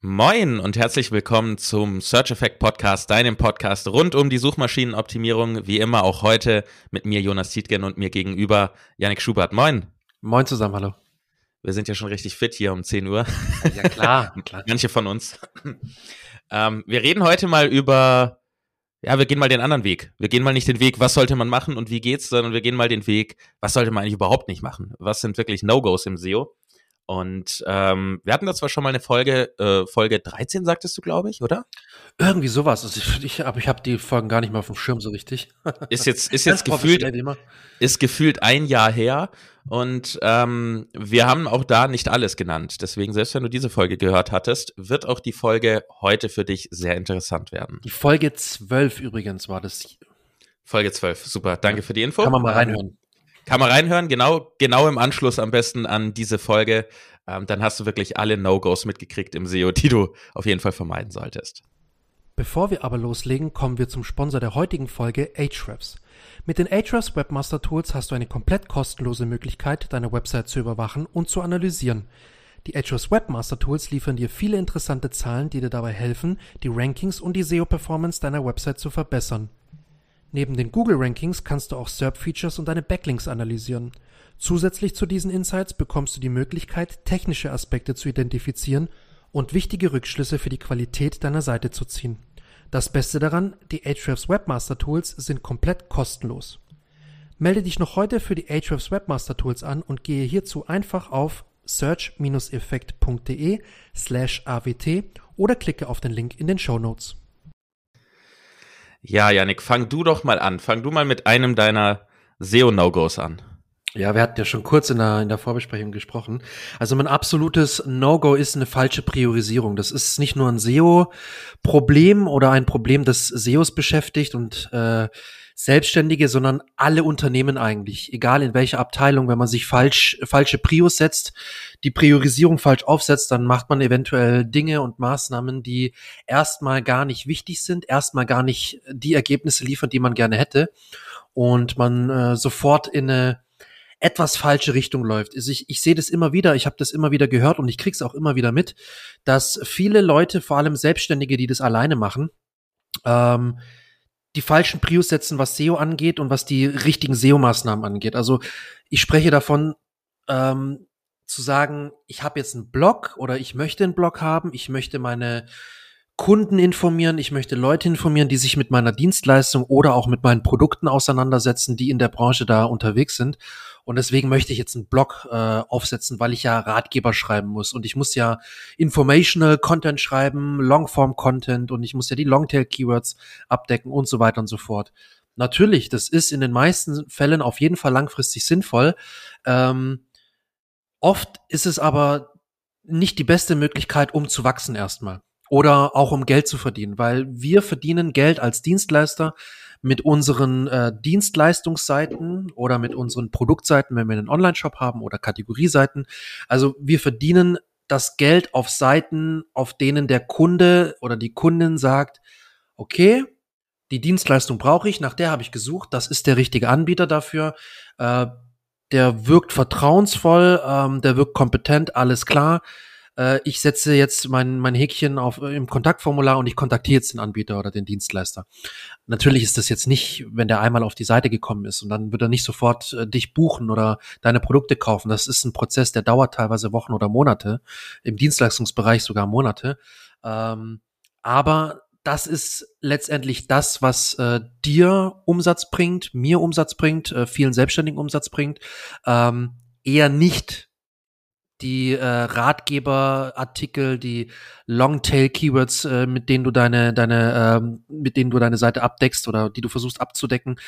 Moin und herzlich willkommen zum Search Effect Podcast, deinem Podcast rund um die Suchmaschinenoptimierung. Wie immer auch heute mit mir Jonas Tietgen und mir gegenüber Yannick Schubert. Moin. Moin zusammen, hallo. Wir sind ja schon richtig fit hier um 10 Uhr. Ja, klar. klar. Manche von uns. ähm, wir reden heute mal über, ja, wir gehen mal den anderen Weg. Wir gehen mal nicht den Weg, was sollte man machen und wie geht's, sondern wir gehen mal den Weg, was sollte man eigentlich überhaupt nicht machen? Was sind wirklich No-Gos im SEO? Und ähm, wir hatten da zwar schon mal eine Folge, äh, Folge 13, sagtest du, glaube ich, oder? Irgendwie sowas. Also ich, ich habe ich hab die Folgen gar nicht mal auf dem Schirm so richtig. Ist jetzt, ist jetzt gefühlt, ist gefühlt ein Jahr her. Und ähm, wir haben auch da nicht alles genannt. Deswegen, selbst wenn du diese Folge gehört hattest, wird auch die Folge heute für dich sehr interessant werden. Die Folge 12 übrigens war das. Folge 12, super. Danke für die Info. Kann man mal reinhören. Kann man reinhören, genau, genau im Anschluss am besten an diese Folge. Ähm, dann hast du wirklich alle No-Gos mitgekriegt im SEO, die du auf jeden Fall vermeiden solltest. Bevor wir aber loslegen, kommen wir zum Sponsor der heutigen Folge, Ahrefs. Mit den Ahrefs Webmaster Tools hast du eine komplett kostenlose Möglichkeit, deine Website zu überwachen und zu analysieren. Die Ahrefs Webmaster Tools liefern dir viele interessante Zahlen, die dir dabei helfen, die Rankings und die SEO-Performance deiner Website zu verbessern. Neben den Google-Rankings kannst du auch SERP-Features und deine Backlinks analysieren. Zusätzlich zu diesen Insights bekommst du die Möglichkeit, technische Aspekte zu identifizieren und wichtige Rückschlüsse für die Qualität deiner Seite zu ziehen. Das Beste daran, die Ahrefs Webmaster Tools sind komplett kostenlos. Melde dich noch heute für die Ahrefs Webmaster Tools an und gehe hierzu einfach auf search-effekt.de slash awt oder klicke auf den Link in den Show Notes. Ja, Yannick, fang du doch mal an. Fang du mal mit einem deiner SEO-No-Gos an. Ja, wir hatten ja schon kurz in der, in der Vorbesprechung gesprochen. Also mein absolutes No-Go ist eine falsche Priorisierung. Das ist nicht nur ein SEO-Problem oder ein Problem, das SEOs beschäftigt und äh, Selbstständige, sondern alle Unternehmen eigentlich, egal in welcher Abteilung, wenn man sich falsch, falsche Prios setzt, die Priorisierung falsch aufsetzt, dann macht man eventuell Dinge und Maßnahmen, die erstmal gar nicht wichtig sind, erstmal gar nicht die Ergebnisse liefern, die man gerne hätte und man äh, sofort in eine etwas falsche Richtung läuft. Also ich, ich sehe das immer wieder, ich habe das immer wieder gehört und ich krieg's auch immer wieder mit, dass viele Leute, vor allem Selbstständige, die das alleine machen, ähm, die falschen Prios setzen, was SEO angeht und was die richtigen SEO-Maßnahmen angeht. Also ich spreche davon, ähm, zu sagen, ich habe jetzt einen Blog oder ich möchte einen Blog haben, ich möchte meine Kunden informieren, ich möchte Leute informieren, die sich mit meiner Dienstleistung oder auch mit meinen Produkten auseinandersetzen, die in der Branche da unterwegs sind. Und deswegen möchte ich jetzt einen Blog äh, aufsetzen, weil ich ja Ratgeber schreiben muss. Und ich muss ja Informational Content schreiben, Longform Content und ich muss ja die Longtail Keywords abdecken und so weiter und so fort. Natürlich, das ist in den meisten Fällen auf jeden Fall langfristig sinnvoll. Ähm, oft ist es aber nicht die beste Möglichkeit, um zu wachsen erstmal. Oder auch um Geld zu verdienen, weil wir verdienen Geld als Dienstleister mit unseren äh, Dienstleistungsseiten oder mit unseren Produktseiten, wenn wir einen Online-Shop haben oder Kategorieseiten. Also wir verdienen das Geld auf Seiten, auf denen der Kunde oder die Kundin sagt, okay, die Dienstleistung brauche ich, nach der habe ich gesucht, das ist der richtige Anbieter dafür. Äh, der wirkt vertrauensvoll, ähm, der wirkt kompetent, alles klar äh, ich setze jetzt mein, mein Häkchen auf, äh, im Kontaktformular und ich kontaktiere jetzt den Anbieter oder den Dienstleister. Natürlich ist das jetzt nicht, wenn der einmal auf die Seite gekommen ist und dann wird er nicht sofort äh, dich buchen oder deine Produkte kaufen. Das ist ein Prozess, der dauert teilweise Wochen oder Monate, im Dienstleistungsbereich sogar Monate. Ähm, aber das ist letztendlich das, was äh, dir Umsatz bringt, mir Umsatz bringt, äh, vielen Selbstständigen Umsatz bringt, ähm, eher nicht die äh, Ratgeberartikel, die Longtail-Keywords, äh, mit denen du deine, deine, ähm, mit denen du deine Seite abdeckst oder die du versuchst abzudecken.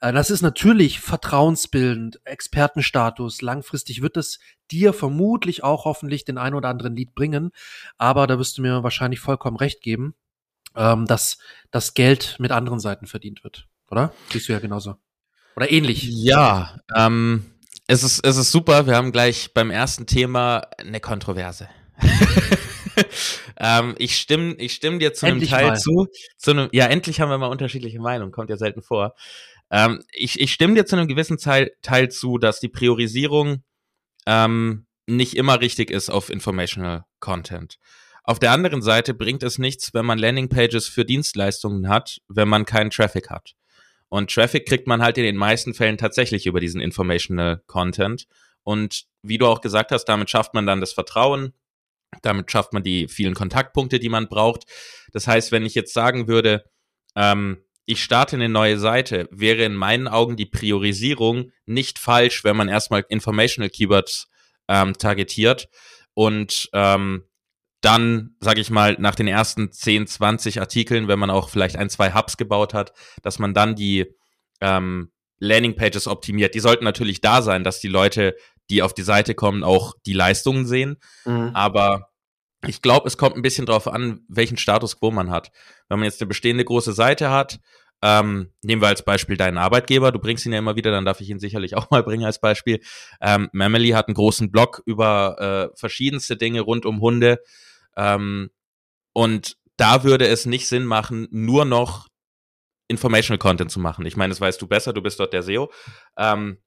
Äh, das ist natürlich vertrauensbildend, Expertenstatus. Langfristig wird es dir vermutlich auch hoffentlich den ein oder anderen Lied bringen. Aber da wirst du mir wahrscheinlich vollkommen recht geben, ähm, dass das Geld mit anderen Seiten verdient wird. Oder? Siehst du ja genauso. Oder ähnlich. Ja, ähm, es ist, es ist super. Wir haben gleich beim ersten Thema eine Kontroverse. ähm, ich stimme, ich stimme dir zu endlich einem Teil mal. zu. zu einem, ja, endlich haben wir mal unterschiedliche Meinungen. Kommt ja selten vor. Ähm, ich, ich stimme dir zu einem gewissen Teil, Teil zu, dass die Priorisierung ähm, nicht immer richtig ist auf Informational Content. Auf der anderen Seite bringt es nichts, wenn man Landingpages für Dienstleistungen hat, wenn man keinen Traffic hat. Und Traffic kriegt man halt in den meisten Fällen tatsächlich über diesen Informational Content. Und wie du auch gesagt hast, damit schafft man dann das Vertrauen, damit schafft man die vielen Kontaktpunkte, die man braucht. Das heißt, wenn ich jetzt sagen würde, ähm, ich starte eine neue Seite, wäre in meinen Augen die Priorisierung nicht falsch, wenn man erstmal Informational Keywords ähm, targetiert und ähm, dann, sage ich mal, nach den ersten 10, 20 Artikeln, wenn man auch vielleicht ein, zwei Hubs gebaut hat, dass man dann die ähm, Landingpages optimiert. Die sollten natürlich da sein, dass die Leute, die auf die Seite kommen, auch die Leistungen sehen. Mhm. Aber ich glaube, es kommt ein bisschen drauf an, welchen Status quo man hat. Wenn man jetzt eine bestehende große Seite hat, ähm, nehmen wir als Beispiel deinen Arbeitgeber, du bringst ihn ja immer wieder, dann darf ich ihn sicherlich auch mal bringen als Beispiel. Ähm, Mamely hat einen großen Blog über äh, verschiedenste Dinge rund um Hunde. Ähm, und da würde es nicht Sinn machen, nur noch Informational Content zu machen. Ich meine, das weißt du besser, du bist dort der SEO. Ähm,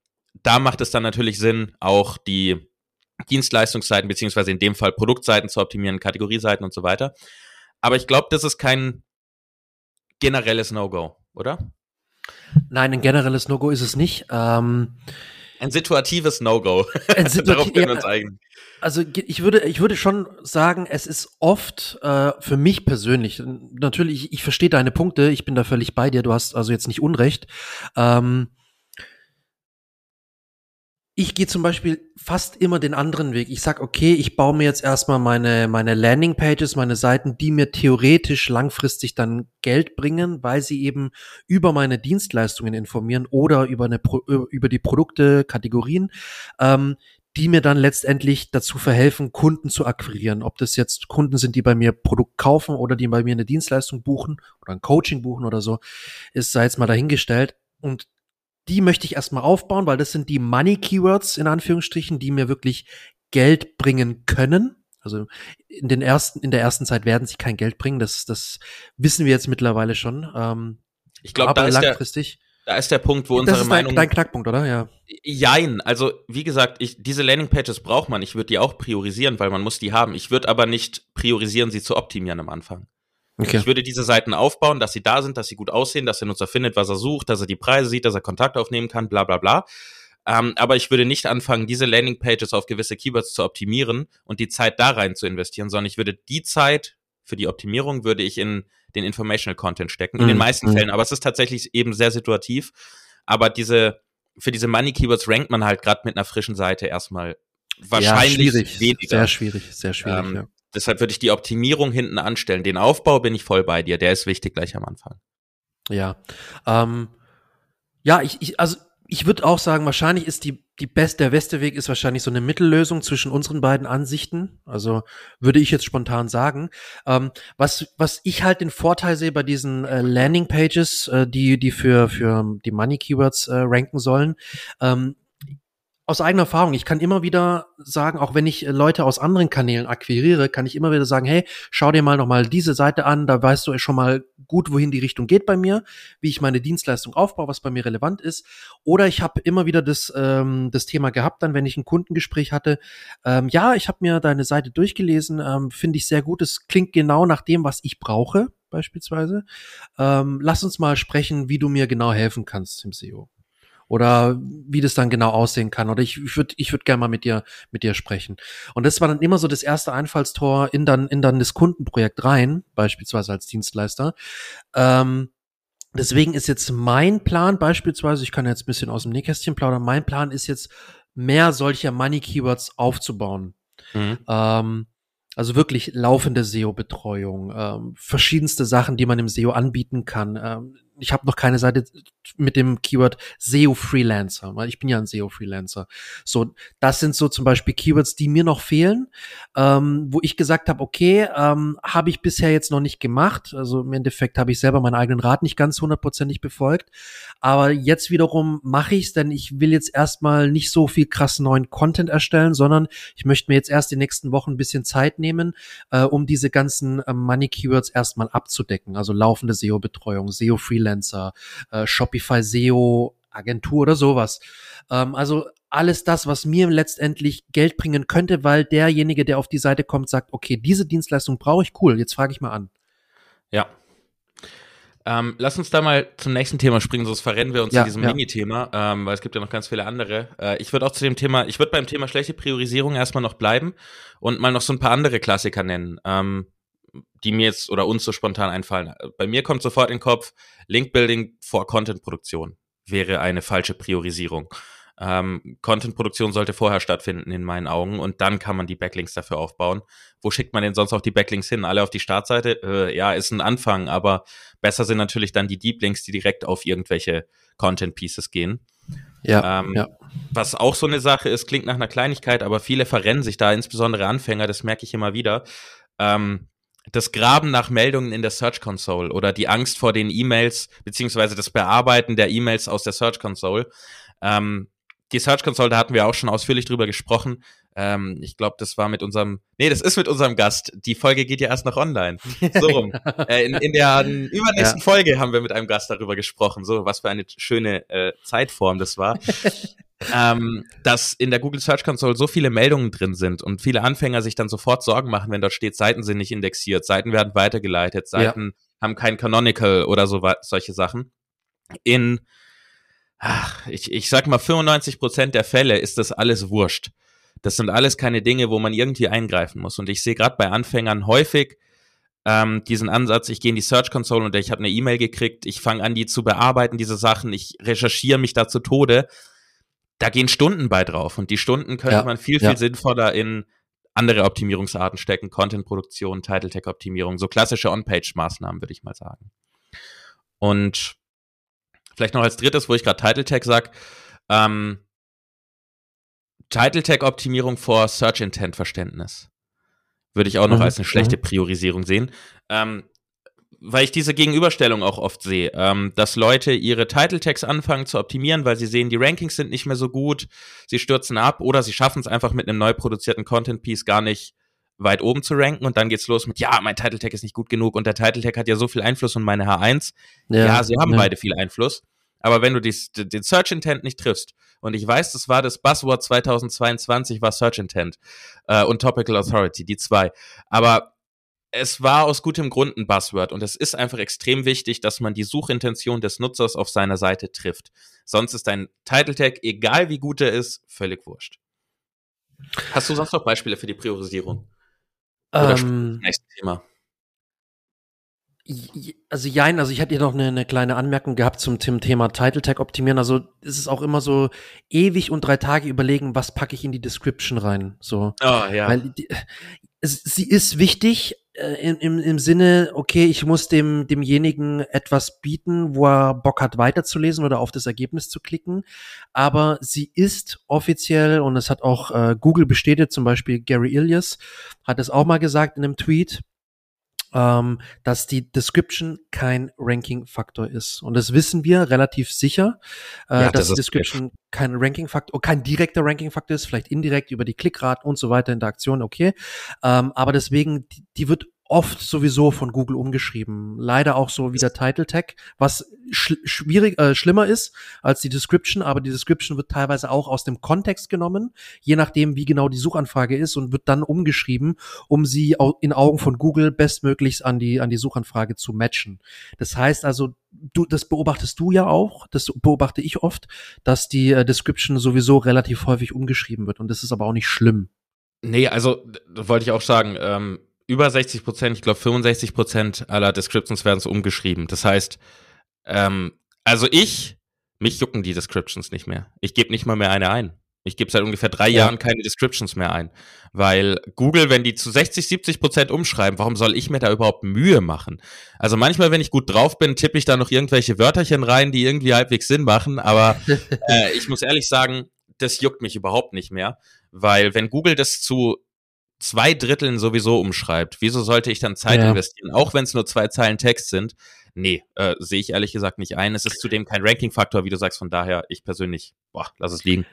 da macht es dann natürlich Sinn, auch die Dienstleistungsseiten, beziehungsweise in dem Fall Produktseiten zu optimieren, Kategorieseiten und so weiter. Aber ich glaube, das ist kein generelles No-Go, oder? Nein, ein generelles No-Go ist es nicht. Ähm, ein situatives No-Go. Situa Darauf können wir uns eigen. Also ich würde, ich würde schon sagen, es ist oft äh, für mich persönlich, natürlich, ich, ich verstehe deine Punkte, ich bin da völlig bei dir, du hast also jetzt nicht Unrecht. Ähm, ich gehe zum Beispiel fast immer den anderen Weg. Ich sag, okay, ich baue mir jetzt erstmal meine, meine Landingpages, meine Seiten, die mir theoretisch langfristig dann Geld bringen, weil sie eben über meine Dienstleistungen informieren oder über, eine, über die Produkte, Kategorien, ähm, die mir dann letztendlich dazu verhelfen, Kunden zu akquirieren. Ob das jetzt Kunden sind, die bei mir Produkt kaufen oder die bei mir eine Dienstleistung buchen oder ein Coaching buchen oder so, ist sei jetzt mal dahingestellt. Und die möchte ich erstmal aufbauen, weil das sind die Money Keywords in Anführungsstrichen, die mir wirklich Geld bringen können. Also in den ersten, in der ersten Zeit werden sie kein Geld bringen. Das, das wissen wir jetzt mittlerweile schon. Ähm, ich glaube, da ist langfristig. Der, da ist der Punkt, wo unsere das ist Meinung. Dein, dein Knackpunkt, oder? Ja. Jein. Also wie gesagt, ich, diese Landingpages braucht man. Ich würde die auch priorisieren, weil man muss die haben. Ich würde aber nicht priorisieren, sie zu optimieren am Anfang. Okay. Ich würde diese Seiten aufbauen, dass sie da sind, dass sie gut aussehen, dass der Nutzer findet, was er sucht, dass er die Preise sieht, dass er Kontakt aufnehmen kann, bla bla bla. Ähm, aber ich würde nicht anfangen, diese Landingpages auf gewisse Keywords zu optimieren und die Zeit da rein zu investieren, sondern ich würde die Zeit für die Optimierung würde ich in den Informational Content stecken, in mhm. den meisten mhm. Fällen. Aber es ist tatsächlich eben sehr situativ. Aber diese, für diese Money Keywords rankt man halt gerade mit einer frischen Seite erstmal wahrscheinlich ja, weniger. Sehr schwierig, sehr schwierig, ähm, ja. Deshalb würde ich die Optimierung hinten anstellen. Den Aufbau bin ich voll bei dir. Der ist wichtig gleich am Anfang. Ja. Ähm, ja, ich, ich also ich würde auch sagen, wahrscheinlich ist die, die best, der beste Weg ist wahrscheinlich so eine Mittellösung zwischen unseren beiden Ansichten. Also würde ich jetzt spontan sagen. Ähm, was, was ich halt den Vorteil sehe bei diesen äh, Landing Pages, äh, die, die für, für die Money Keywords äh, ranken sollen, ähm, aus eigener Erfahrung, ich kann immer wieder sagen, auch wenn ich äh, Leute aus anderen Kanälen akquiriere, kann ich immer wieder sagen, hey, schau dir mal nochmal diese Seite an, da weißt du schon mal gut, wohin die Richtung geht bei mir, wie ich meine Dienstleistung aufbaue, was bei mir relevant ist. Oder ich habe immer wieder das, ähm, das Thema gehabt, dann, wenn ich ein Kundengespräch hatte, ähm, ja, ich habe mir deine Seite durchgelesen, ähm, finde ich sehr gut, es klingt genau nach dem, was ich brauche, beispielsweise. Ähm, lass uns mal sprechen, wie du mir genau helfen kannst im SEO oder wie das dann genau aussehen kann. Oder ich, ich würde ich würd gerne mal mit dir, mit dir sprechen. Und das war dann immer so das erste Einfallstor in dann, in dann das Kundenprojekt rein, beispielsweise als Dienstleister. Ähm, deswegen ist jetzt mein Plan beispielsweise, ich kann jetzt ein bisschen aus dem Nähkästchen plaudern, mein Plan ist jetzt, mehr solcher Money Keywords aufzubauen. Mhm. Ähm, also wirklich laufende SEO-Betreuung, ähm, verschiedenste Sachen, die man im SEO anbieten kann. Ähm, ich habe noch keine Seite mit dem Keyword SEO Freelancer, weil ich bin ja ein SEO Freelancer. So, das sind so zum Beispiel Keywords, die mir noch fehlen, ähm, wo ich gesagt habe, okay, ähm, habe ich bisher jetzt noch nicht gemacht. Also im Endeffekt habe ich selber meinen eigenen Rat nicht ganz hundertprozentig befolgt. Aber jetzt wiederum mache ich es, denn ich will jetzt erstmal nicht so viel krass neuen Content erstellen, sondern ich möchte mir jetzt erst die nächsten Wochen ein bisschen Zeit nehmen, äh, um diese ganzen äh, Money Keywords erstmal abzudecken. Also laufende SEO-Betreuung, SEO Freelancer äh, Shopify SEO Agentur oder sowas. Ähm, also alles das, was mir letztendlich Geld bringen könnte, weil derjenige, der auf die Seite kommt, sagt, okay, diese Dienstleistung brauche ich, cool, jetzt frage ich mal an. Ja. Ähm, lass uns da mal zum nächsten Thema springen, sonst verrennen wir uns Ja, in diesem ja. Mini-Thema, ähm, weil es gibt ja noch ganz viele andere. Äh, ich würde auch zu dem Thema, ich würde beim Thema schlechte Priorisierung erstmal noch bleiben und mal noch so ein paar andere Klassiker nennen, ähm, die mir jetzt oder uns so spontan einfallen. Bei mir kommt sofort in den Kopf, Link-Building vor Content-Produktion wäre eine falsche Priorisierung. Ähm, Content-Produktion sollte vorher stattfinden in meinen Augen und dann kann man die Backlinks dafür aufbauen. Wo schickt man denn sonst auch die Backlinks hin? Alle auf die Startseite? Äh, ja, ist ein Anfang, aber besser sind natürlich dann die Deep Links, die direkt auf irgendwelche Content Pieces gehen. Ja, Ähm, ja. Was auch so eine Sache ist, klingt nach einer Kleinigkeit, aber viele verrennen sich da, insbesondere Anfänger, das merke ich immer wieder. Ähm, das Graben nach Meldungen in der Search Console oder die Angst vor den E-Mails, beziehungsweise das Bearbeiten der E-Mails aus der Search Console. Ähm, die Search Console, da hatten wir auch schon ausführlich drüber gesprochen. Ähm, ich glaube, das war mit unserem, nee, das ist mit unserem Gast. Die Folge geht ja erst noch online. So rum. äh, in, in der übernächsten Folge haben wir mit einem Gast darüber gesprochen. So, was für eine schöne äh, Zeitform das war. ähm, dass in der Google Search Console so viele Meldungen drin sind und viele Anfänger sich dann sofort Sorgen machen, wenn dort steht, Seiten sind nicht indexiert, Seiten werden weitergeleitet, Seiten haben kein Canonical oder so solche Sachen. In, ach, ich, ich sag mal, 95 Prozent der Fälle ist das alles wurscht. Das sind alles keine Dinge, wo man irgendwie eingreifen muss. Und ich sehe gerade bei Anfängern häufig ähm, diesen Ansatz, ich gehe in die Search Console und ich habe eine E-Mail gekriegt, ich fange an, die zu bearbeiten, diese Sachen, ich recherchiere mich da zu Tode. Da gehen Stunden bei drauf und die Stunden könnte Ja, man viel, viel ja. sinnvoller in andere Optimierungsarten stecken, Content-Produktion, Title-Tag-Optimierung, so klassische On-Page-Maßnahmen, würde ich mal sagen. Und vielleicht noch als drittes, wo ich gerade Title-Tag sag, ähm, Title-Tag-Optimierung vor Search-Intent-Verständnis. Würde ich auch noch Mhm, als eine schlechte mhm. Priorisierung sehen. Ähm, weil ich diese Gegenüberstellung auch oft sehe, ähm, dass Leute ihre Title-Tags anfangen zu optimieren, weil sie sehen, die Rankings sind nicht mehr so gut, sie stürzen ab oder sie schaffen es einfach mit einem neu produzierten Content-Piece gar nicht weit oben zu ranken und dann geht's los mit, ja, mein Title-Tag ist nicht gut genug und der Title-Tag hat ja so viel Einfluss und meine H1. Ja, sie haben ja. beide viel Einfluss. Aber wenn du dies, den Search Intent nicht triffst, und ich weiß, das war das Buzzword 2022, war Search Intent äh, und Topical Authority, die zwei. Aber es war aus gutem Grund ein Buzzword und es ist einfach extrem wichtig, dass man die Suchintention des Nutzers auf seiner Seite trifft. Sonst ist dein Title Tag, egal wie gut er ist, völlig wurscht. Hast du sonst noch Beispiele für die Priorisierung? Oder Ähm, Nächstes Thema. also jein, also ich hatte hier noch eine, eine kleine Anmerkung gehabt zum, Thema Title Tag optimieren. Also es ist auch immer so ewig und drei Tage überlegen, was packe ich in die Description rein. So. Oh, ja. Weil die, es, sie ist wichtig im, im, im Sinne, okay, ich muss dem, demjenigen etwas bieten, wo er Bock hat weiterzulesen oder auf das Ergebnis zu klicken. Aber sie ist offiziell, und es hat auch äh, Google bestätigt, zum Beispiel Gary Ilias hat es auch mal gesagt in einem Tweet, ähm, dass die Description kein Ranking-Faktor ist. Und das wissen wir relativ sicher, äh, Ja, dass das die Description kein Ranking-Faktor, kein direkter Ranking-Faktor ist, vielleicht indirekt über die Klickraten und so weiter, Interaktion, okay. Ähm, aber deswegen, die, die wird oft sowieso von Google umgeschrieben. Leider auch so wie der Title Tag, was schl schwierig, äh, schlimmer ist als die Description, aber die Description wird teilweise auch aus dem Kontext genommen, je nachdem, wie genau die Suchanfrage ist und wird dann umgeschrieben, um sie in Augen von Google bestmöglichst an die, an die Suchanfrage zu matchen. Das heißt also, du, das beobachtest du ja auch, das beobachte ich oft, dass die äh, Description sowieso relativ häufig umgeschrieben wird und das ist aber auch nicht schlimm. Nee, also wollte ich auch sagen, ähm, über 60 Prozent, ich glaube 65 Prozent aller Descriptions werden so umgeschrieben. Das heißt, ähm, also ich, mich jucken die Descriptions nicht mehr. Ich gebe nicht mal mehr eine ein. Ich gebe seit ungefähr drei Ja. Jahren keine Descriptions mehr ein. Weil Google, wenn die zu 60, 70 Prozent umschreiben, warum soll ich mir da überhaupt Mühe machen? Also manchmal, wenn ich gut drauf bin, tippe ich da noch irgendwelche Wörterchen rein, die irgendwie halbwegs Sinn machen. Aber äh, ich muss ehrlich sagen, das juckt mich überhaupt nicht mehr. Weil wenn Google das zu zwei Dritteln sowieso umschreibt, wieso sollte ich dann Zeit Ja. investieren, auch wenn es nur zwei Zeilen Text sind? Nee, äh, sehe ich ehrlich gesagt nicht ein. Es ist zudem kein Ranking-Faktor, wie du sagst, von daher, ich persönlich, boah, lass es liegen.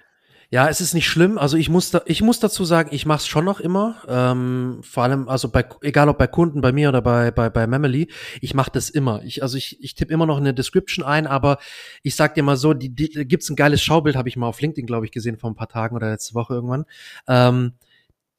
Ja, es ist nicht schlimm. Also ich muss, da, ich muss dazu sagen, ich mache es schon noch immer. Ähm, vor allem, also bei, egal ob bei Kunden, bei mir oder bei bei bei Memely, ich mache das immer. Ich, also ich, ich tippe immer noch eine Description ein, aber ich sag dir mal so, die, die gibt's ein geiles Schaubild, habe ich mal auf LinkedIn, glaube ich, gesehen vor ein paar Tagen oder letzte Woche irgendwann. Ähm,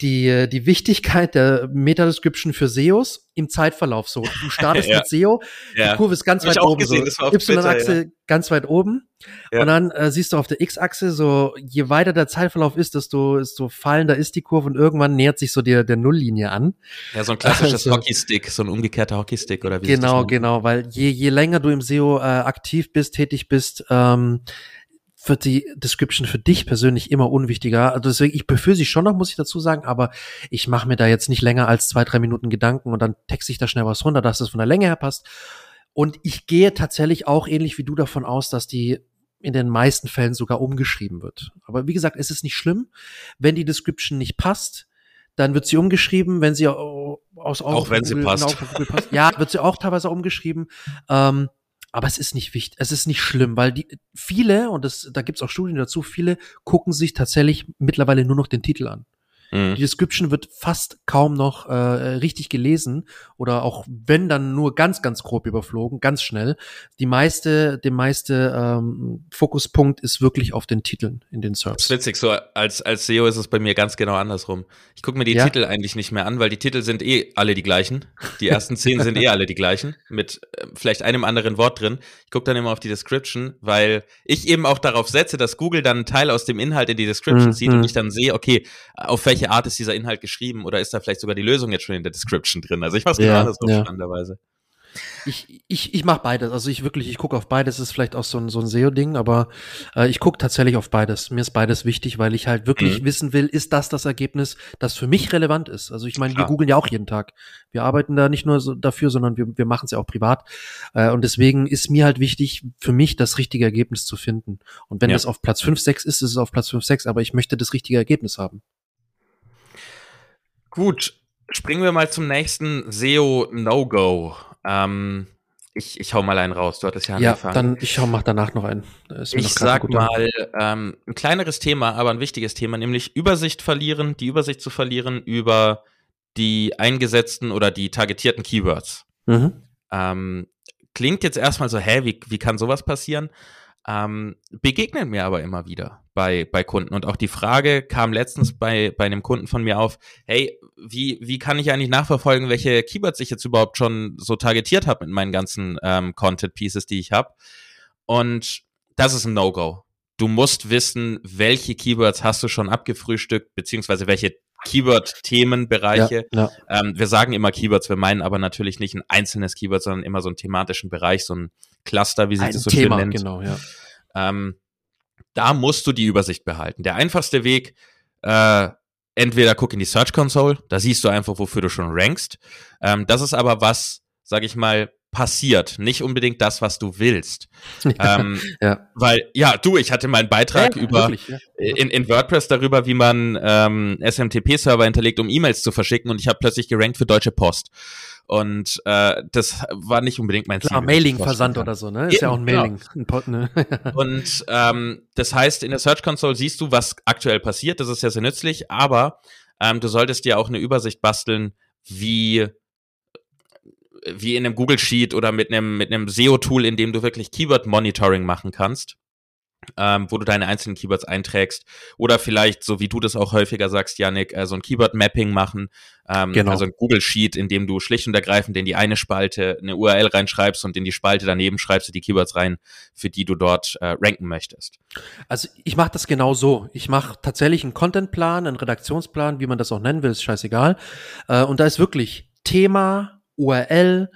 die, die Wichtigkeit der Meta-Description für SEOs im Zeitverlauf so. Du startest ja. mit SEO, ja. die Kurve ist ganz Hab weit oben, gesehen, so. Y-Achse ja. ganz weit oben. Und dann äh, siehst du auf der X-Achse so, je weiter der Zeitverlauf ist, desto, desto fallender ist die Kurve und irgendwann nähert sich so der, der Nulllinie an. Ja, so ein klassisches also, Hockeystick, so ein umgekehrter Hockeystick oder wie Genau, genau, weil je, je länger du im SEO äh, aktiv bist, tätig bist, ähm, wird die Description für dich persönlich immer unwichtiger. Also deswegen, ich befürchte sie schon noch, muss ich dazu sagen, aber ich mache mir da jetzt nicht länger als zwei, drei Minuten Gedanken und dann texte ich da schnell was runter, dass es von der Länge her passt. Und ich gehe tatsächlich auch ähnlich wie du davon aus, dass die in den meisten Fällen sogar umgeschrieben wird. Aber wie gesagt, es ist nicht schlimm, wenn die Description nicht passt, dann wird sie umgeschrieben, wenn sie aus auch, auch wenn Google, sie passt. Genau, passt. Ja, wird sie auch teilweise umgeschrieben. Ähm, aber es ist nicht wichtig, es ist nicht schlimm, weil die viele, und das, da gibt's auch Studien dazu, viele gucken sich tatsächlich mittlerweile nur noch den Titel an. Mhm. Die Description wird fast kaum noch äh, richtig gelesen oder auch wenn dann nur ganz, ganz grob überflogen, ganz schnell. Die meiste, der meiste ähm, Fokuspunkt ist wirklich auf den Titeln in den Serbs. Das ist witzig, so als, als SEO ist es bei mir ganz genau andersrum. Ich gucke mir die ja? Titel eigentlich nicht mehr an, weil die Titel sind eh alle die gleichen. Die ersten zehn sind eh alle die gleichen, mit äh, vielleicht einem anderen Wort drin. Ich gucke dann immer auf die Description, weil ich eben auch darauf setze, dass Google dann einen Teil aus dem Inhalt in die Description mhm. zieht und ich dann sehe, okay, auf welche welche Art ist dieser Inhalt geschrieben oder ist da vielleicht sogar die Lösung jetzt schon in der Description drin? Also ich mach's ja, genau so ja. spannenderweise. Ich, ich, ich mache beides. Also ich wirklich, ich gucke auf beides. Das ist vielleicht auch so ein, so ein SEO-Ding, aber äh, ich gucke tatsächlich auf beides. Mir ist beides wichtig, weil ich halt wirklich mhm. wissen will, ist das das Ergebnis, das für mich relevant ist. Also ich meine, wir googeln ja auch jeden Tag. Wir arbeiten da nicht nur so dafür, sondern wir, wir machen es ja auch privat. Äh, und deswegen ist mir halt wichtig, für mich das richtige Ergebnis zu finden. Und wenn ja. das auf Platz 5, 6 ist, ist es auf Platz 5, 6, aber ich möchte das richtige Ergebnis haben. Gut, springen wir mal zum nächsten SEO No-Go. Ähm, ich, ich hau mal einen raus. Du hattest ja angefangen. Ja, dann ich hau mal danach noch einen. Ich sag mal ähm, ein kleineres Thema, aber ein wichtiges Thema, nämlich Übersicht verlieren, die Übersicht zu verlieren über die eingesetzten oder die targetierten Keywords. Mhm. Ähm, klingt jetzt erstmal so, hä, wie, wie kann sowas passieren? Ähm, begegnen mir aber immer wieder bei, bei Kunden. Und auch die Frage kam letztens bei, bei einem Kunden von mir auf, hey, wie, wie kann ich eigentlich nachverfolgen, welche Keywords ich jetzt überhaupt schon so targetiert habe mit meinen ganzen ähm, Content-Pieces, die ich habe? Und das ist ein No-Go. Du musst wissen, welche Keywords hast du schon abgefrühstückt, beziehungsweise welche Keyword-Themenbereiche. Ja, ja. ähm, wir sagen immer Keywords, wir meinen aber natürlich nicht ein einzelnes Keyword, sondern immer so einen thematischen Bereich, so ein Cluster, wie sich ein das so Thema, schön nennt. Genau, ja. Ähm, da musst du die Übersicht behalten. Der einfachste Weg, äh, entweder guck in die Search Console, da siehst du einfach, wofür du schon rankst. Ähm, das ist aber was, sag ich mal, passiert, nicht unbedingt das, was du willst. Ja, ähm, ja. Weil, ja, du, ich hatte mal einen Beitrag ja, über wirklich, in, in WordPress darüber, wie man ähm, SMTP-Server hinterlegt, um E-Mails zu verschicken und ich habe plötzlich gerankt für Deutsche Post. Und äh, das war nicht unbedingt mein Klar, Ziel. Mailing-Versand oder so, ne? Ist Eben, ja auch ein Mailing. Genau. Ne? und ähm, das heißt, in der Search Console siehst du, was aktuell passiert. Das ist ja sehr nützlich, aber ähm, du solltest dir auch eine Übersicht basteln, wie wie in einem Google Sheet oder mit einem mit einem SEO Tool, in dem du wirklich Keyword Monitoring machen kannst ähm, wo du deine einzelnen Keywords einträgst. Oder vielleicht, so wie du das auch häufiger sagst, Yannick, äh, so ein Keyword-Mapping machen. Ähm, genau. Also ein Google-Sheet, in dem du schlicht und ergreifend in die eine Spalte eine URL reinschreibst und in die Spalte daneben schreibst du die Keywords rein, für die du dort äh, ranken möchtest. Also ich mache das genau so. Ich mache tatsächlich einen Contentplan, einen Redaktionsplan, wie man das auch nennen will, ist scheißegal. Äh, und da ist wirklich Thema, URL,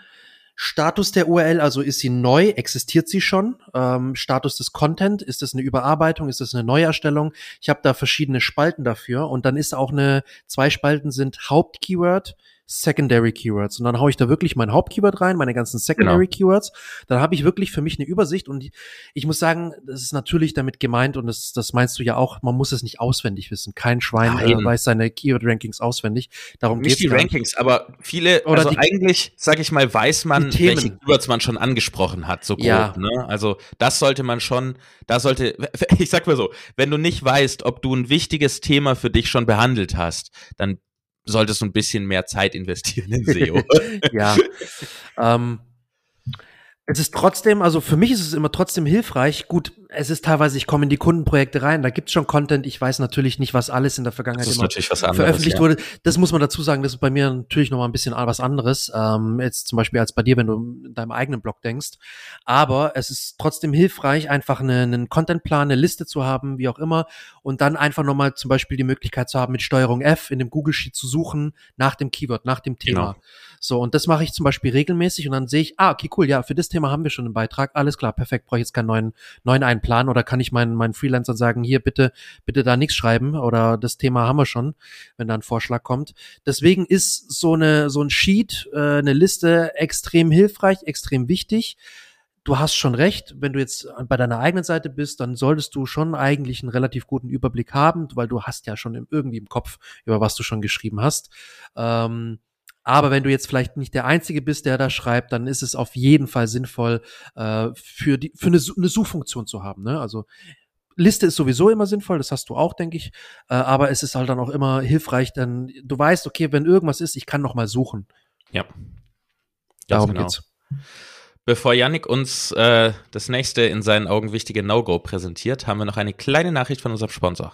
Status der URL, also ist sie neu, existiert sie schon? Ähm, Status des Content, ist das eine Überarbeitung, ist das eine Neuerstellung? Ich habe da verschiedene Spalten dafür. Und dann ist auch eine, zwei Spalten sind Hauptkeyword, Secondary Keywords. Und dann haue ich da wirklich mein Hauptkeyword rein, meine ganzen Secondary genau. Keywords. Dann habe ich wirklich für mich eine Übersicht und ich muss sagen, das ist natürlich damit gemeint und das, das meinst du ja auch, man muss es nicht auswendig wissen. Kein Schwein äh, weiß seine Keyword-Rankings auswendig. Darum nicht die Rankings, aber viele, Oder also die, eigentlich, sag ich mal, weiß man, welche Keywords man schon angesprochen hat, so grob. Ja. Ne? Also das sollte man schon, da sollte, ich sag mal so, wenn du nicht weißt, ob du ein wichtiges Thema für dich schon behandelt hast, dann solltest du ein bisschen mehr Zeit investieren in SEO. ja. ähm, es ist trotzdem, also für mich ist es immer trotzdem hilfreich. Gut, es ist teilweise, ich komme in die Kundenprojekte rein, da gibt's schon Content. Ich weiß natürlich nicht, was alles in der Vergangenheit immer anderes, veröffentlicht ja. wurde. Das muss man dazu sagen, das ist bei mir natürlich noch mal ein bisschen was anderes. Ähm, jetzt zum Beispiel als bei dir, wenn du in deinem eigenen Blog denkst. Aber es ist trotzdem hilfreich, einfach eine, einen Contentplan, eine Liste zu haben, wie auch immer, und dann einfach nochmal zum Beispiel die Möglichkeit zu haben, mit Steuerung F in dem Google Sheet zu suchen nach dem Keyword, nach dem Thema. Genau. So, und das mache ich zum Beispiel regelmäßig und dann sehe ich, ah, okay, cool, ja, für das Thema haben wir schon einen Beitrag, alles klar, perfekt, brauche ich jetzt keinen neuen, neuen Einplan oder kann ich meinen, meinen Freelancern sagen, hier bitte, bitte da nichts schreiben oder das Thema haben wir schon, wenn da ein Vorschlag kommt. Deswegen ist so eine, so ein Sheet, äh, eine Liste extrem hilfreich, extrem wichtig du hast schon recht, wenn du jetzt bei deiner eigenen Seite bist, dann solltest du schon eigentlich einen relativ guten Überblick haben, weil du hast ja schon irgendwie im Kopf, über was du schon geschrieben hast. Ähm, aber wenn du jetzt vielleicht nicht der Einzige bist, der da schreibt, dann ist es auf jeden Fall sinnvoll, äh, für, die, für eine, eine Suchfunktion zu haben. Ne? Also Liste ist sowieso immer sinnvoll, das hast du auch, denke ich. Äh, aber es ist halt dann auch immer hilfreich, denn du weißt, okay, wenn irgendwas ist, ich kann noch mal suchen. Ja. Darum genau. geht's. Bevor Yannick uns äh, das nächste in seinen Augen wichtige No-Go präsentiert, haben wir noch eine kleine Nachricht von unserem Sponsor.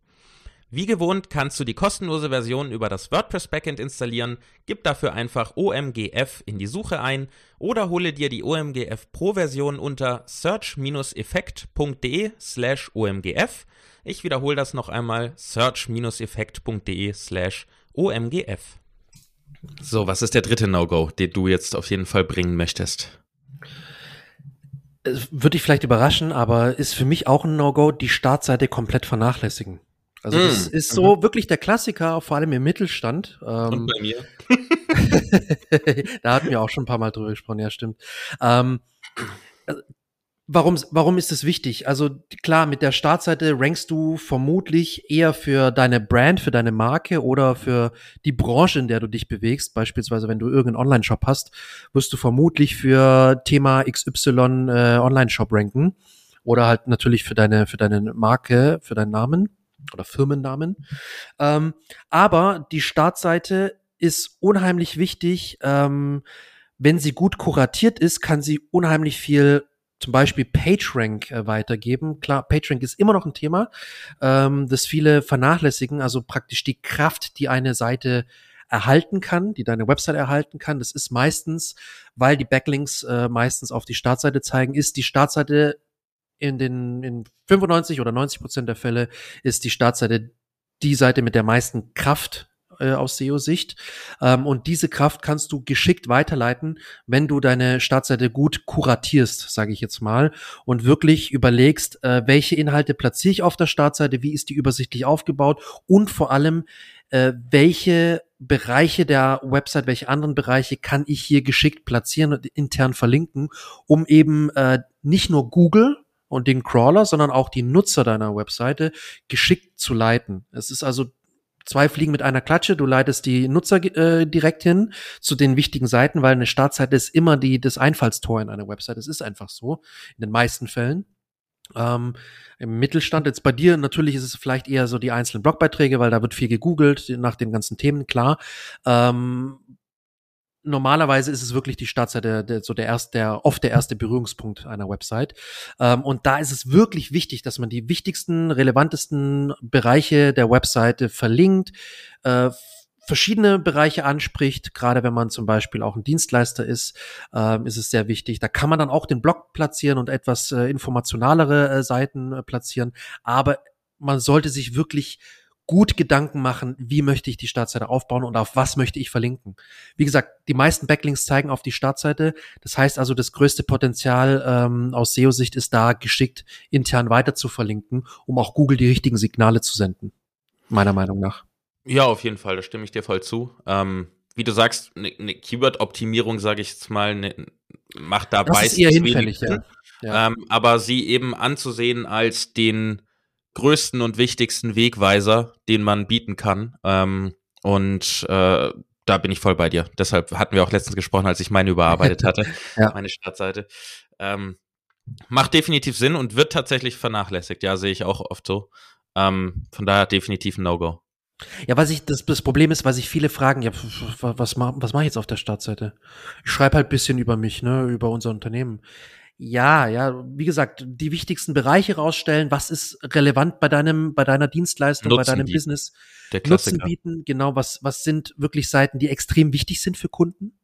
Wie gewohnt kannst du die kostenlose Version über das WordPress Backend installieren, gib dafür einfach OMGF in die Suche ein oder hole dir die OMGF Pro Version unter search-effekt.de slash OMGF. Ich wiederhole das noch einmal, search-effekt.de slash OMGF. So, was ist der dritte No-Go, den du jetzt auf jeden Fall bringen möchtest? Würde ich vielleicht überraschen, aber ist für mich auch ein No-Go, die Startseite komplett vernachlässigen. Also mm. das ist so mhm. wirklich der Klassiker, vor allem im Mittelstand. Ähm, Und bei mir. da hatten wir auch schon ein paar Mal drüber gesprochen, ja, stimmt. Ähm, äh, warum, warum ist es wichtig? Also klar, mit der Startseite rankst du vermutlich eher für deine Brand, für deine Marke oder für die Branche, in der du dich bewegst. Beispielsweise, wenn du irgendeinen Online-Shop hast, wirst du vermutlich für Thema XY äh, Online-Shop ranken. Oder halt natürlich für deine, für deine Marke, für deinen Namen oder Firmennamen. Ähm, aber die Startseite ist unheimlich wichtig. Ähm, wenn sie gut kuratiert ist, kann sie unheimlich viel zum Beispiel PageRank äh, weitergeben. Klar, PageRank ist immer noch ein Thema, ähm, das viele vernachlässigen. Also praktisch die Kraft, die eine Seite erhalten kann, die deine Website erhalten kann. Das ist meistens, weil die Backlinks äh, meistens auf die Startseite zeigen, ist die Startseite in den in 95 oder 90 Prozent der Fälle ist die Startseite die Seite mit der meisten Kraft äh, aus SEO-Sicht. Ähm, und diese Kraft kannst du geschickt weiterleiten, wenn du deine Startseite gut kuratierst, sage ich jetzt mal, und wirklich überlegst, äh, welche Inhalte platziere ich auf der Startseite, wie ist die übersichtlich aufgebaut und vor allem, äh, welche Bereiche der Website, welche anderen Bereiche kann ich hier geschickt platzieren und intern verlinken, um eben äh, nicht nur Google und den Crawler, sondern auch die Nutzer deiner Webseite geschickt zu leiten. Es ist also zwei Fliegen mit einer Klatsche. Du leitest die Nutzer äh, direkt hin zu den wichtigen Seiten, weil eine Startseite ist immer die, das Einfallstor in einer Website. Es ist einfach so, in den meisten Fällen. Ähm, Im Mittelstand, jetzt bei dir natürlich ist es vielleicht eher so die einzelnen Blogbeiträge, weil da wird viel gegoogelt nach den ganzen Themen, klar. Ähm, normalerweise ist es wirklich die Startseite, der, so der erste, der oft der erste Berührungspunkt einer Website. Ähm, und da ist es wirklich wichtig, dass man die wichtigsten, relevantesten Bereiche der Webseite verlinkt, äh, verschiedene Bereiche anspricht, gerade wenn man zum Beispiel auch ein Dienstleister ist, äh, ist es sehr wichtig. Da kann man dann auch den Blog platzieren und etwas äh, informationalere äh, Seiten äh, platzieren. Aber man sollte sich wirklich gut Gedanken machen, wie möchte ich die Startseite aufbauen und auf was möchte ich verlinken. Wie gesagt, die meisten Backlinks zeigen auf die Startseite. Das heißt also, das größte Potenzial ähm, aus SEO-Sicht ist da, geschickt intern weiter zu verlinken, um auch Google die richtigen Signale zu senden. Meiner Meinung nach. Ja, auf jeden Fall, da stimme ich dir voll zu. Ähm, wie du sagst, eine ne, Keyword-Optimierung, sage ich jetzt mal, ne, macht da das ist eher hinfällig, ja. ja. Ähm, aber sie eben anzusehen als den größten und wichtigsten Wegweiser, den man bieten kann. Ähm, und äh, da bin ich voll bei dir. Deshalb hatten wir auch letztens gesprochen, als ich meine überarbeitet hatte, ja. meine Startseite. Ähm, macht definitiv Sinn und wird tatsächlich vernachlässigt. Ja, sehe ich auch oft so. Ähm, von daher definitiv ein No-Go. Ja, was ich, das, das Problem ist, weil sich viele fragen, ja, was, mach, was mache ich jetzt auf der Startseite? Ich schreibe halt bisschen über mich, ne, über unser Unternehmen. Ja, ja, wie gesagt, die wichtigsten Bereiche rausstellen, was ist relevant bei deinem, bei deiner Dienstleistung, Nutzen bei deinem bieten. Business. Nutzen bieten, genau, was, was sind wirklich Seiten, die extrem wichtig sind für Kunden?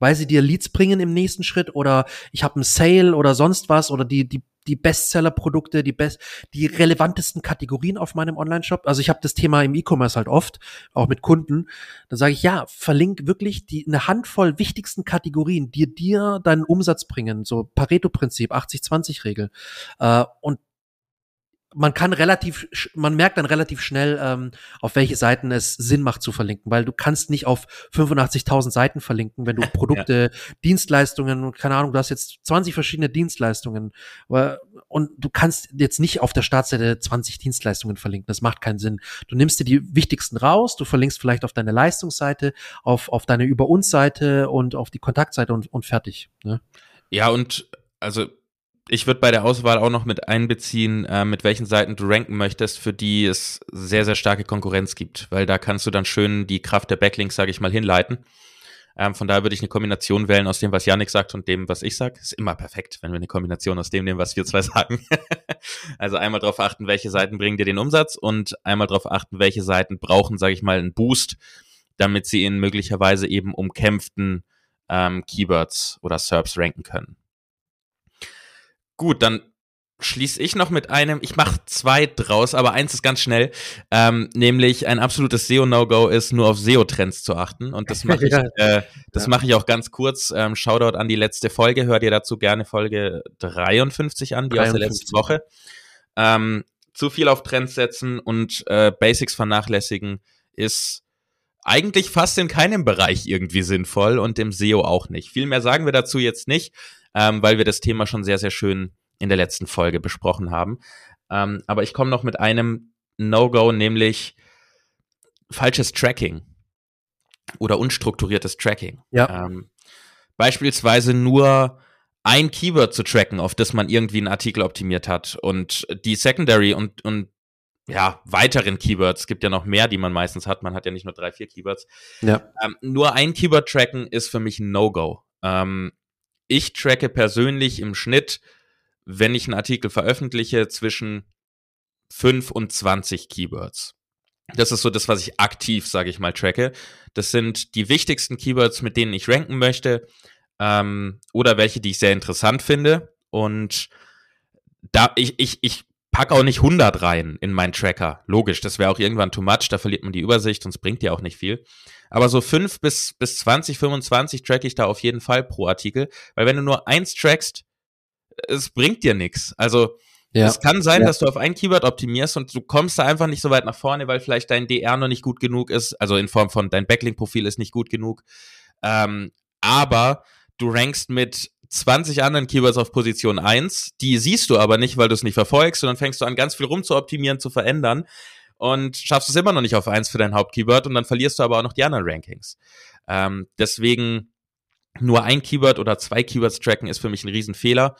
weil sie dir Leads bringen im nächsten Schritt oder ich habe einen Sale oder sonst was oder die die die Bestseller-Produkte, die best die relevantesten Kategorien auf meinem Online-Shop. Also ich habe das Thema im E-Commerce halt oft, auch mit Kunden. Da sage ich ja, verlink wirklich die eine Handvoll wichtigsten Kategorien, die dir deinen Umsatz bringen, so Pareto-Prinzip, 80-20-Regel. Äh, und man kann relativ, man merkt dann relativ schnell, ähm, auf welche Seiten es Sinn macht zu verlinken, weil du kannst nicht auf 85.000 Seiten verlinken, wenn du Produkte, ja. Dienstleistungen, keine Ahnung, du hast jetzt 20 verschiedene Dienstleistungen und du kannst jetzt nicht auf der Startseite 20 Dienstleistungen verlinken, das macht keinen Sinn. Du nimmst dir die wichtigsten raus, du verlinkst vielleicht auf deine Leistungsseite, auf, auf deine Über uns Seite und auf die Kontaktseite und, und fertig. Ne? Ja, und also ich würde bei der Auswahl auch noch mit einbeziehen, äh, mit welchen Seiten du ranken möchtest, für die es sehr, sehr starke Konkurrenz gibt, weil da kannst du dann schön die Kraft der Backlinks, sage ich mal, hinleiten. Ähm, von daher würde ich eine Kombination wählen aus dem, was Yannick sagt und dem, was ich sage. Ist immer perfekt, wenn wir eine Kombination aus dem nehmen, was wir zwei sagen. also einmal darauf achten, welche Seiten bringen dir den Umsatz und einmal darauf achten, welche Seiten brauchen, sage ich mal, einen Boost, damit sie in möglicherweise eben umkämpften ähm, Keywords oder SERPs ranken können. Gut, dann schließe ich noch mit einem, ich mache zwei draus, aber eins ist ganz schnell, ähm, nämlich ein absolutes SEO-No-Go ist, nur auf SEO-Trends zu achten. Und das mache ich, äh, das ja. mache ich auch ganz kurz. Ähm, Shoutout an die letzte Folge, hört ihr dazu gerne Folge 53 an, die 53. aus der letzten Woche. Ähm, zu viel auf Trends setzen und äh, Basics vernachlässigen ist eigentlich fast in keinem Bereich irgendwie sinnvoll und im SEO auch nicht. Viel mehr sagen wir dazu jetzt nicht ähm, weil wir das Thema schon sehr, sehr schön in der letzten Folge besprochen haben. Ähm, aber ich komme noch mit einem No-Go, nämlich falsches Tracking oder unstrukturiertes Tracking. Ja. Ähm, beispielsweise nur ein Keyword zu tracken, auf das man irgendwie einen Artikel optimiert hat und die Secondary und, und ja, weiteren Keywords. Es gibt ja noch mehr, die man meistens hat. Man hat ja nicht nur drei, vier Keywords. Ja. Ähm, nur ein Keyword tracken ist für mich ein No-Go. Ähm, ich tracke persönlich im Schnitt, wenn ich einen Artikel veröffentliche, zwischen 5 und 20 Keywords. Das ist so das, was ich aktiv, sage ich mal, tracke. Das sind die wichtigsten Keywords, mit denen ich ranken möchte ähm, oder welche, die ich sehr interessant finde. Und da ich, ich, ich packe auch nicht 100 rein in meinen Tracker. Logisch, das wäre auch irgendwann too much, da verliert man die Übersicht und es bringt ja auch nicht viel. Aber so 5 bis, bis 20, 25 track ich da auf jeden Fall pro Artikel, weil wenn du nur eins trackst, es bringt dir nichts. Also ja. es kann sein, ja. dass du auf ein Keyword optimierst und du kommst da einfach nicht so weit nach vorne, weil vielleicht dein DR noch nicht gut genug ist, also in Form von dein Backlink-Profil ist nicht gut genug. Ähm, aber du rankst mit 20 anderen Keywords auf Position 1, die siehst du aber nicht, weil du es nicht verfolgst und dann fängst du an, ganz viel rumzuoptimieren, zu verändern und schaffst es immer noch nicht auf 1 für dein Hauptkeyword und dann verlierst du aber auch noch die anderen Rankings. Ähm, deswegen nur ein Keyword oder zwei Keywords tracken ist für mich ein Riesenfehler.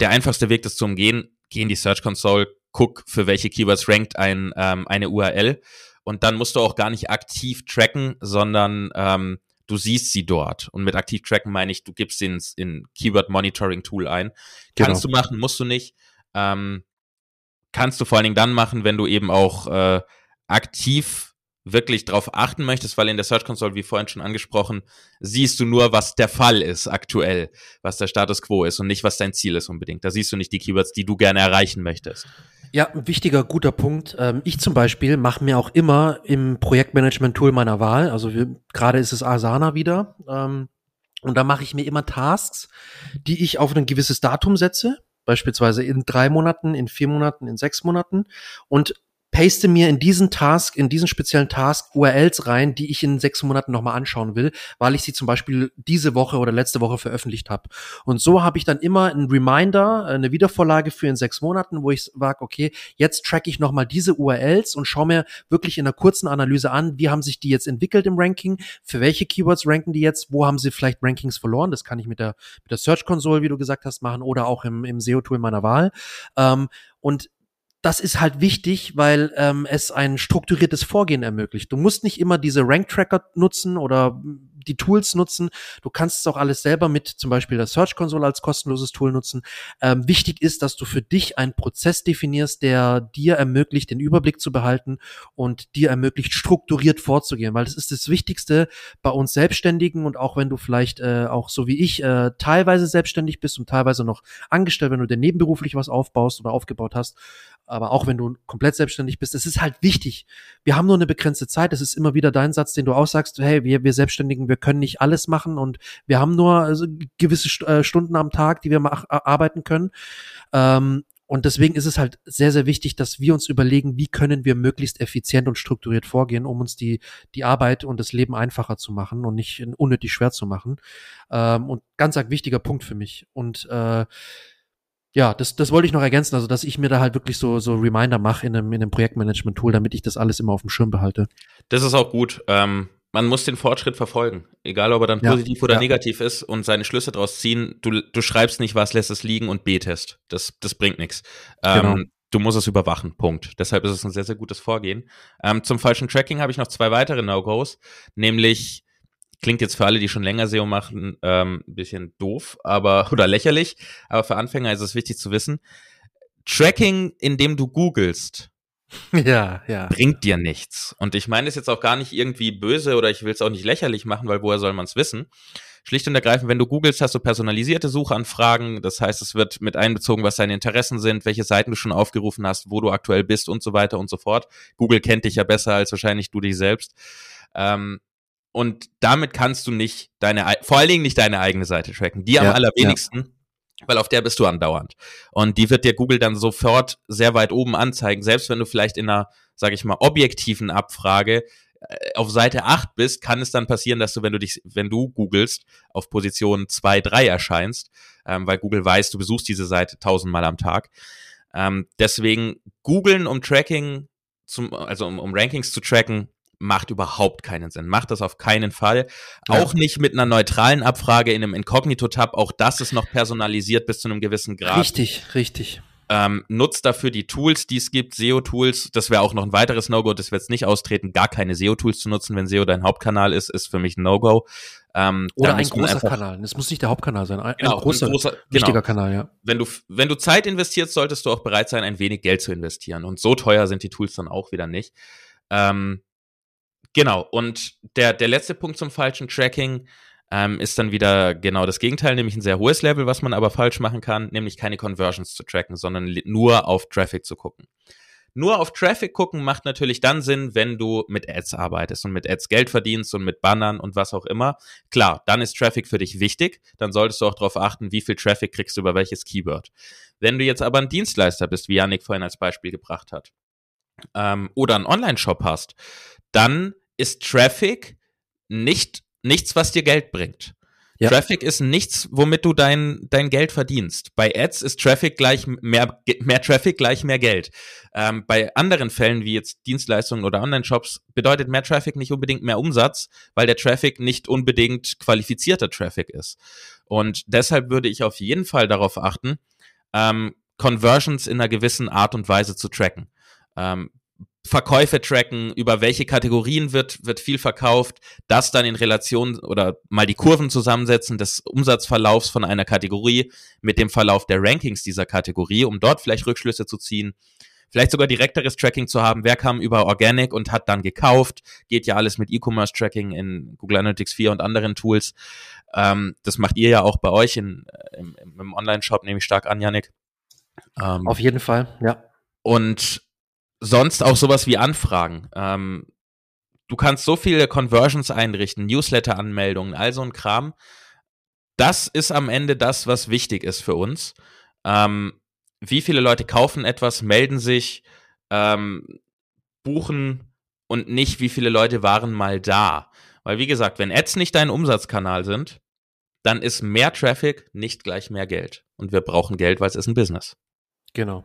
Der einfachste Weg, das zu umgehen, geh in die Search Console, guck, für welche Keywords rankt ein, ähm, eine URL und dann musst du auch gar nicht aktiv tracken, sondern ähm, du siehst sie dort. Und mit aktiv tracken meine ich, du gibst sie ins in Keyword Monitoring Tool ein. Genau. Kannst du machen, musst du nicht. Ähm, kannst du vor allen Dingen dann machen, wenn du eben auch äh, aktiv wirklich darauf achten möchtest, weil in der Search Console, wie vorhin schon angesprochen, siehst du nur, was der Fall ist aktuell, was der Status quo ist und nicht, was dein Ziel ist unbedingt. Da siehst du nicht die Keywords, die du gerne erreichen möchtest. Ja, ein wichtiger, guter Punkt. Ähm, ich zum Beispiel mache mir auch immer im Projektmanagement-Tool meiner Wahl, also wir, gerade ist es Asana wieder, ähm, und da mache ich mir immer Tasks, die ich auf ein gewisses Datum setze, beispielsweise in drei Monaten, in vier Monaten, in sechs Monaten. Und paste mir in diesen Task, in diesen speziellen Task URLs rein, die ich in sechs Monaten nochmal anschauen will, weil ich sie zum Beispiel diese Woche oder letzte Woche veröffentlicht habe. Und so habe ich dann immer einen Reminder, eine Wiedervorlage für in sechs Monaten, wo ich sage, okay, jetzt track ich nochmal diese URLs und schaue mir wirklich in einer kurzen Analyse an, wie haben sich die jetzt entwickelt im Ranking, für welche Keywords ranken die jetzt, wo haben sie vielleicht Rankings verloren, das kann ich mit der, mit der Search Console, wie du gesagt hast, machen oder auch im, im SEO-Tool meiner Wahl. Ähm, und das ist halt wichtig, weil ähm, es ein strukturiertes Vorgehen ermöglicht. Du musst nicht immer diese Rank-Tracker nutzen oder die Tools nutzen. Du kannst es auch alles selber mit zum Beispiel der Search Console als kostenloses Tool nutzen. Ähm, wichtig ist, dass du für dich einen Prozess definierst, der dir ermöglicht, den Überblick zu behalten und dir ermöglicht, strukturiert vorzugehen, weil das ist das Wichtigste bei uns Selbstständigen und auch wenn du vielleicht äh, auch so wie ich äh, teilweise selbstständig bist und teilweise noch angestellt, wenn du dir nebenberuflich was aufbaust oder aufgebaut hast, aber auch wenn du komplett selbstständig bist, es ist halt wichtig. Wir haben nur eine begrenzte Zeit. Es ist immer wieder dein Satz, den du aussagst, hey, wir, wir Selbstständigen, wir können nicht alles machen und wir haben nur also, gewisse äh, Stunden am Tag, die wir arbeiten können. Ähm, und deswegen ist es halt sehr, sehr wichtig, dass wir uns überlegen, wie können wir möglichst effizient und strukturiert vorgehen, um uns die, die Arbeit und das Leben einfacher zu machen und nicht unnötig schwer zu machen. Ähm, und ganz ein wichtiger Punkt für mich. Und äh, ja, das, das wollte ich noch ergänzen, also dass ich mir da halt wirklich so, so Reminder mache in einem, in einem Projektmanagement-Tool, damit ich das alles immer auf dem Schirm behalte. Das ist auch gut. Ähm, man muss den Fortschritt verfolgen, egal ob er dann ja, positiv oder ja. negativ ist und seine Schlüsse daraus ziehen. Du, du schreibst nicht was, lässt es liegen und betest. Das, das bringt nichts. Genau. Ähm, du musst es überwachen, Punkt. Deshalb ist es ein sehr, sehr gutes Vorgehen. Ähm, zum falschen Tracking habe ich noch zwei weitere No-Gos, nämlich klingt jetzt für alle, die schon länger SEO machen, ähm, ein bisschen doof, aber oder lächerlich, aber für Anfänger ist es wichtig zu wissen. Tracking, indem du googelst, ja, ja. bringt dir nichts. Und ich meine es jetzt auch gar nicht irgendwie böse oder ich will es auch nicht lächerlich machen, weil woher soll man es wissen? Schlicht und ergreifend, wenn du googelst, hast du personalisierte Suchanfragen. Das heißt, es wird mit einbezogen, was deine Interessen sind, welche Seiten du schon aufgerufen hast, wo du aktuell bist und so weiter und so fort. Google kennt dich ja besser als wahrscheinlich du dich selbst. Ähm, und damit kannst du nicht deine, vor allen Dingen nicht deine eigene Seite tracken. Die am allerwenigsten. Ja weil auf der bist du andauernd. Und die wird dir Google dann sofort sehr weit oben anzeigen, selbst wenn du vielleicht in einer, sage ich mal, objektiven Abfrage äh, auf Seite 8 bist, kann es dann passieren, dass du, wenn du dich, wenn du googelst, auf Position 2, 3 erscheinst, ähm, weil Google weiß, du besuchst diese Seite tausendmal am Tag. Ähm, deswegen googeln, um Tracking, zum, also um, um Rankings zu tracken, macht überhaupt keinen Sinn. Macht das auf keinen Fall. Ja. Auch nicht mit einer neutralen Abfrage in einem Inkognito-Tab. Auch das ist noch personalisiert bis zu einem gewissen Grad. Richtig, richtig. Ähm, nutzt dafür die Tools, die es gibt, SEO-Tools. Das wäre auch noch ein weiteres No-Go, das wir jetzt nicht austreten, gar keine SEO-Tools zu nutzen, wenn SEO dein Hauptkanal ist, ist für mich ein No-Go. Ähm, Oder ein großer Kanal. Es muss nicht der Hauptkanal sein. Ein, genau, ein großer, ein großer wichtiger genau. Kanal, ja. Wenn du, wenn du Zeit investierst, solltest du auch bereit sein, ein wenig Geld zu investieren. Und so teuer sind die Tools dann auch wieder nicht. Ähm, Genau, und der, der letzte Punkt zum falschen Tracking ähm, ist dann wieder genau das Gegenteil, nämlich ein sehr hohes Level, was man aber falsch machen kann, nämlich keine Conversions zu tracken, sondern nur auf Traffic zu gucken. Nur auf Traffic gucken macht natürlich dann Sinn, wenn du mit Ads arbeitest und mit Ads Geld verdienst und mit Bannern und was auch immer. Klar, dann ist Traffic für dich wichtig. Dann solltest du auch darauf achten, wie viel Traffic kriegst du über welches Keyword. Wenn du jetzt aber ein Dienstleister bist, wie Yannick vorhin als Beispiel gebracht hat, ähm, oder einen Online-Shop hast, dann ist Traffic nicht nichts, was dir Geld bringt. Ja. Traffic ist nichts, womit du dein, dein Geld verdienst. Bei Ads ist Traffic gleich mehr, mehr Traffic gleich mehr Geld. Ähm, bei anderen Fällen, wie jetzt Dienstleistungen oder Online-Shops, bedeutet mehr Traffic nicht unbedingt mehr Umsatz, weil der Traffic nicht unbedingt qualifizierter Traffic ist. Und deshalb würde ich auf jeden Fall darauf achten, ähm, Conversions in einer gewissen Art und Weise zu tracken. Ähm, Verkäufe tracken, über welche Kategorien wird, wird viel verkauft, das dann in Relation oder mal die Kurven zusammensetzen des Umsatzverlaufs von einer Kategorie mit dem Verlauf der Rankings dieser Kategorie, um dort vielleicht Rückschlüsse zu ziehen. Vielleicht sogar direkteres Tracking zu haben, wer kam über Organic und hat dann gekauft. Geht ja alles mit E-Commerce-Tracking in Google Analytics 4 und anderen Tools. Ähm, das macht ihr ja auch bei euch in, im, im Online-Shop, nehme ich stark an, Yannick. Ähm, Auf jeden Fall, ja. Und sonst auch sowas wie Anfragen. Ähm, du kannst so viele Conversions einrichten, Newsletter-Anmeldungen, all so ein Kram. Das ist am Ende das, was wichtig ist für uns. Ähm, wie viele Leute kaufen etwas, melden sich, ähm, buchen und nicht, wie viele Leute waren mal da. Weil, wie gesagt, wenn Ads nicht dein Umsatzkanal sind, dann ist mehr Traffic nicht gleich mehr Geld. Und wir brauchen Geld, weil es ist ein Business. Genau.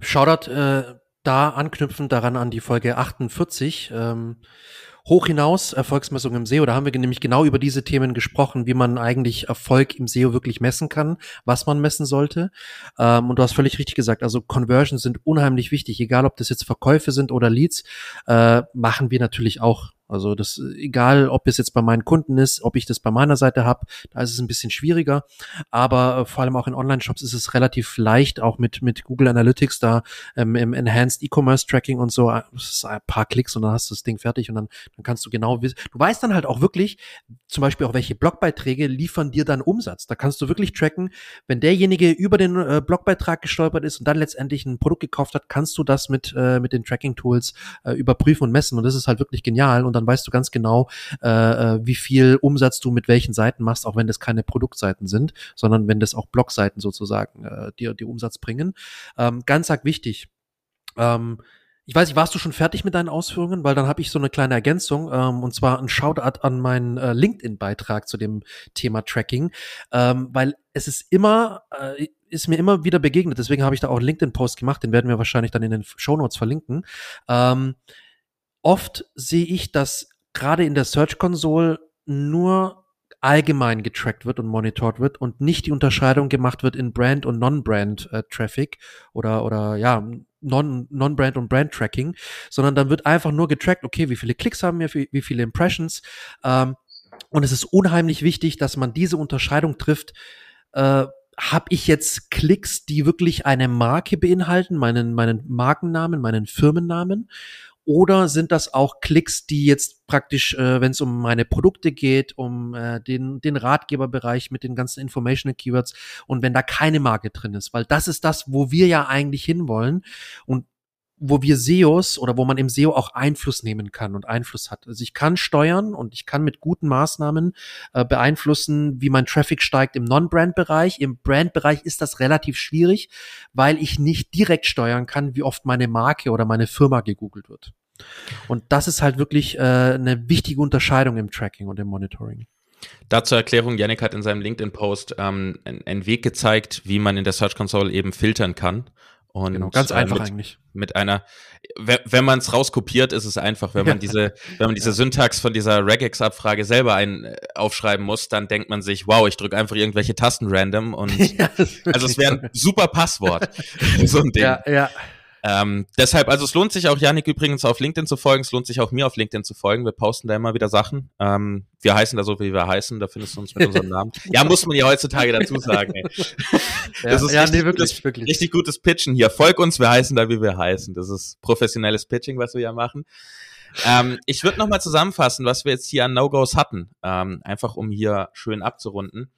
Shoutout äh, da anknüpfend daran an die Folge 48. Ähm, hoch hinaus Erfolgsmessung im SEO. Da haben wir nämlich genau über diese Themen gesprochen, wie man eigentlich Erfolg im SEO wirklich messen kann, was man messen sollte. Ähm, und du hast völlig richtig gesagt, also Conversions sind unheimlich wichtig, egal ob das jetzt Verkäufe sind oder Leads, äh, machen wir natürlich auch also das, egal ob es jetzt bei meinen Kunden ist, ob ich das bei meiner Seite habe, da ist es ein bisschen schwieriger. Aber äh, vor allem auch in Online-Shops ist es relativ leicht, auch mit, mit Google Analytics da ähm, im Enhanced E-Commerce Tracking und so, ein paar Klicks und dann hast du das Ding fertig und dann, dann kannst du genau wissen. Du weißt dann halt auch wirklich, zum Beispiel auch welche Blogbeiträge liefern dir dann Umsatz. Da kannst du wirklich tracken, wenn derjenige über den äh, Blogbeitrag gestolpert ist und dann letztendlich ein Produkt gekauft hat, kannst du das mit, äh, mit den Tracking-Tools äh, überprüfen und messen. Und das ist halt wirklich genial. Und dann dann weißt du ganz genau, äh, äh, wie viel Umsatz du mit welchen Seiten machst, auch wenn das keine Produktseiten sind, sondern wenn das auch Blogseiten sozusagen äh, dir, dir Umsatz bringen. Ähm, ganz arg wichtig. Ähm, ich weiß nicht, warst du schon fertig mit deinen Ausführungen? Weil dann habe ich so eine kleine Ergänzung ähm, und zwar ein Shoutout an meinen äh, LinkedIn-Beitrag zu dem Thema Tracking, ähm, weil es ist immer, äh, ist mir immer wieder begegnet, deswegen habe ich da auch einen LinkedIn-Post gemacht, den werden wir wahrscheinlich dann in den Show Notes verlinken. Ähm, oft sehe ich, dass gerade in der Search Console nur allgemein getrackt wird und monitort wird und nicht die Unterscheidung gemacht wird in Brand und Non-Brand äh, Traffic oder oder ja Non Non-Brand und Brand Tracking, sondern dann wird einfach nur getrackt, okay, wie viele Klicks haben wir, wie, wie viele Impressions ähm, und es ist unheimlich wichtig, dass man diese Unterscheidung trifft. Äh, habe ich jetzt Klicks, die wirklich eine Marke beinhalten, meinen meinen Markennamen, meinen Firmennamen oder sind das auch Klicks, die jetzt praktisch, äh, wenn es um meine Produkte geht, um äh, den, den Ratgeberbereich mit den ganzen Informational Keywords und wenn da keine Marke drin ist? Weil das ist das, wo wir ja eigentlich hinwollen. Und wo wir SEOs oder wo man im SEO auch Einfluss nehmen kann und Einfluss hat. Also ich kann steuern und ich kann mit guten Maßnahmen äh, beeinflussen, wie mein Traffic steigt im Non-Brand-Bereich. Im Brand-Bereich ist das relativ schwierig, weil ich nicht direkt steuern kann, wie oft meine Marke oder meine Firma gegoogelt wird. Und das ist halt wirklich äh, eine wichtige Unterscheidung im Tracking und im Monitoring. Dazu Erklärung, Yannick hat in seinem LinkedIn-Post ähm, einen Weg gezeigt, wie man in der Search Console eben filtern kann. Und genau, ganz einfach mit, eigentlich. Mit einer, wenn man es rauskopiert, ist es einfach. Wenn man diese, wenn man diese ja. Syntax von dieser Regex-Abfrage selber ein, äh, aufschreiben muss, dann denkt man sich, wow, ich drücke einfach irgendwelche Tasten random und ja, also es wäre ein super Passwort. so ein Ding. Ja, ja. Ähm, deshalb, also es lohnt sich auch Janik übrigens auf LinkedIn zu folgen, es lohnt sich auch mir auf LinkedIn zu folgen. Wir posten da immer wieder Sachen. Ähm, wir heißen da so, wie wir heißen, da findest du uns mit unserem Namen. Ja, muss man ja heutzutage dazu sagen. Ey. Das ist ja, richtig, nee, wirklich, gutes, wirklich. richtig gutes Pitchen hier. Folg uns, wir heißen da, wie wir heißen. Das ist professionelles Pitching, was wir ja machen. Ähm, ich würde nochmal zusammenfassen, was wir jetzt hier an No-Gos hatten, ähm, einfach um hier schön abzurunden.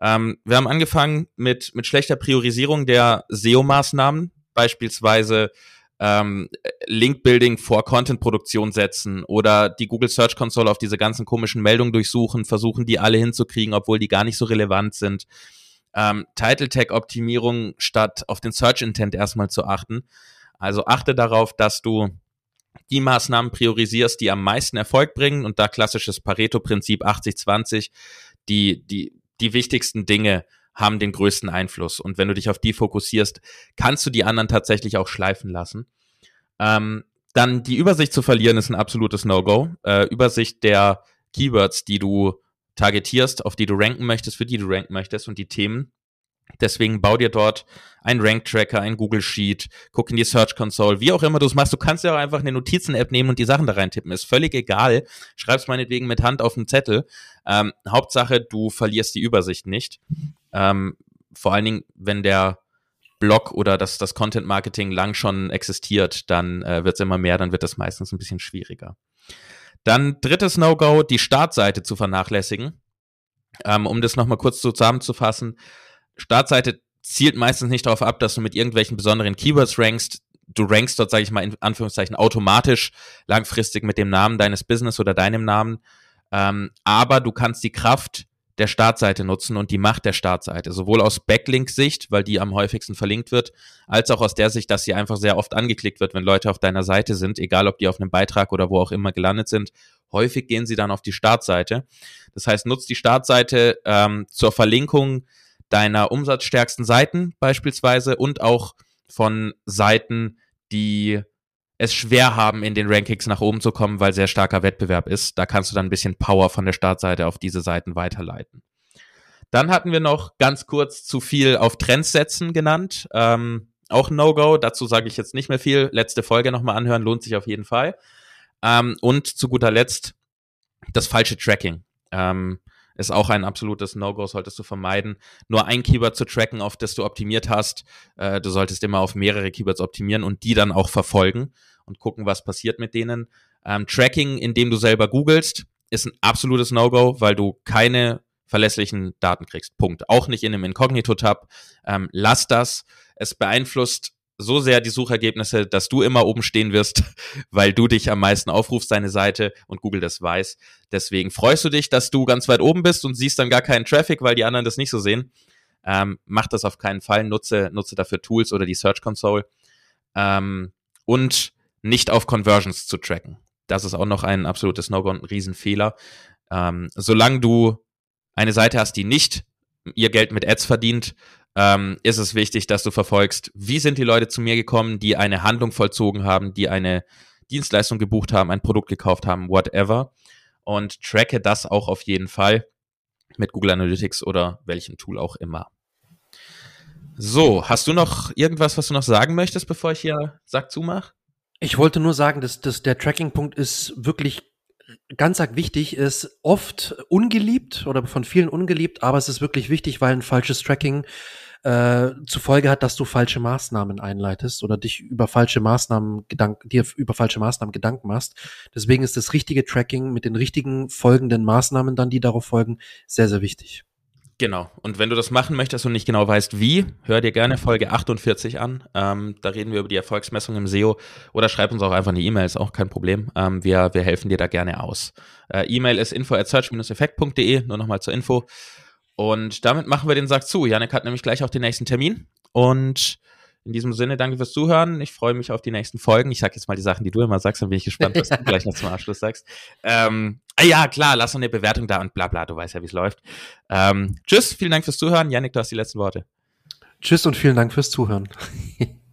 Ähm, wir haben angefangen mit, mit schlechter Priorisierung der SEO-Maßnahmen beispielsweise ähm, Link-Building vor Content-Produktion setzen oder die Google Search Console auf diese ganzen komischen Meldungen durchsuchen, versuchen die alle hinzukriegen, obwohl die gar nicht so relevant sind. Ähm, Title-Tag-Optimierung statt auf den Search-Intent erstmal zu achten. Also achte darauf, dass du die Maßnahmen priorisierst, die am meisten Erfolg bringen und da klassisches Pareto-Prinzip 80-20, die, die, die wichtigsten Dinge haben den größten Einfluss. Und wenn du dich auf die fokussierst, kannst du die anderen tatsächlich auch schleifen lassen. Ähm, dann die Übersicht zu verlieren ist ein absolutes No-Go. Äh, Übersicht der Keywords, die du targetierst, auf die du ranken möchtest, für die du ranken möchtest und die Themen. Deswegen bau dir dort ein Rank-Tracker, ein Google Sheet, guck in die Search Console, wie auch immer du es machst. Du kannst ja auch einfach eine Notizen-App nehmen und die Sachen da reintippen. Ist völlig egal. Schreib's meinetwegen mit Hand auf einen Zettel. Ähm, Hauptsache, du verlierst die Übersicht nicht. Ähm, vor allen Dingen, wenn der Blog oder das, das Content Marketing lang schon existiert, dann äh, wird es immer mehr, dann wird es meistens ein bisschen schwieriger. Dann drittes No-Go, die Startseite zu vernachlässigen. Ähm, um das nochmal kurz zusammenzufassen. Startseite zielt meistens nicht darauf ab, dass du mit irgendwelchen besonderen Keywords rankst. Du rankst dort, sage ich mal, in Anführungszeichen automatisch langfristig mit dem Namen deines Business oder deinem Namen. Ähm, aber du kannst die Kraft der Startseite nutzen und die Macht der Startseite. Sowohl aus Backlink-Sicht, weil die am häufigsten verlinkt wird, als auch aus der Sicht, dass sie einfach sehr oft angeklickt wird, wenn Leute auf deiner Seite sind, egal ob die auf einem Beitrag oder wo auch immer gelandet sind. Häufig gehen sie dann auf die Startseite. Das heißt, nutzt die Startseite ähm, zur Verlinkung deiner umsatzstärksten Seiten beispielsweise und auch von Seiten, die es schwer haben, in den Rankings nach oben zu kommen, weil sehr starker Wettbewerb ist. Da kannst du dann ein bisschen Power von der Startseite auf diese Seiten weiterleiten. Dann hatten wir noch ganz kurz zu viel auf Trends setzen genannt. Ähm, auch No-Go, dazu sage ich jetzt nicht mehr viel. Letzte Folge nochmal anhören, lohnt sich auf jeden Fall. Ähm, und zu guter Letzt das falsche Tracking. Ähm, ist auch ein absolutes No-Go, solltest du vermeiden. Nur ein Keyword zu tracken, auf das du optimiert hast. Äh, du solltest immer auf mehrere Keywords optimieren und die dann auch verfolgen und gucken, was passiert mit denen. Ähm, Tracking, indem du selber googelst, ist ein absolutes No-Go, weil du keine verlässlichen Daten kriegst. Punkt. Auch nicht in einem Inkognito-Tab. Ähm, lass das. Es beeinflusst so sehr die Suchergebnisse, dass du immer oben stehen wirst, weil du dich am meisten aufrufst, deine Seite und Google das weiß. Deswegen freust du dich, dass du ganz weit oben bist und siehst dann gar keinen Traffic, weil die anderen das nicht so sehen. Ähm, mach das auf keinen Fall, nutze, nutze dafür Tools oder die Search Console. Ähm, und nicht auf Conversions zu tracken. Das ist auch noch ein absolutes No-Go und ein Riesenfehler. Ähm, solange du eine Seite hast, die nicht ihr Geld mit Ads verdient, ähm, ist es wichtig, dass du verfolgst, wie sind die Leute zu mir gekommen, die eine Handlung vollzogen haben, die eine Dienstleistung gebucht haben, ein Produkt gekauft haben, whatever. Und tracke das auch auf jeden Fall mit Google Analytics oder welchem Tool auch immer. So, hast du noch irgendwas, was du noch sagen möchtest, bevor ich hier Sack zumache? Ich wollte nur sagen, dass, dass der Tracking-Punkt ist wirklich ganz arg wichtig, ist oft ungeliebt oder von vielen ungeliebt, aber es ist wirklich wichtig, weil ein falsches Tracking äh, zur Folge hat, dass du falsche Maßnahmen einleitest oder dich über falsche Maßnahmen Gedanken, dir über falsche Maßnahmen Gedanken machst. Deswegen ist das richtige Tracking mit den richtigen folgenden Maßnahmen dann, die darauf folgen, sehr, sehr wichtig. Genau. Und wenn du das machen möchtest und nicht genau weißt, wie, hör dir gerne Folge 48 an. Ähm, da reden wir über die Erfolgsmessung im SEO oder schreib uns auch einfach eine E-Mail, ist auch kein Problem. Ähm, wir, wir helfen dir da gerne aus. Äh, E-Mail ist info at search-effekt.de, nur nochmal zur Info. Und damit machen wir den Sack zu. Janik hat nämlich gleich auch den nächsten Termin. Und in diesem Sinne, danke fürs Zuhören. Ich freue mich auf die nächsten Folgen. Ich sage jetzt mal die Sachen, die du immer sagst, dann bin ich gespannt, was du gleich noch zum Abschluss sagst. Ähm, ah ja, klar, lass uns eine Bewertung da und bla bla, du weißt ja, wie es läuft. Ähm, tschüss, vielen Dank fürs Zuhören. Janik, du hast die letzten Worte. Tschüss und vielen Dank fürs Zuhören.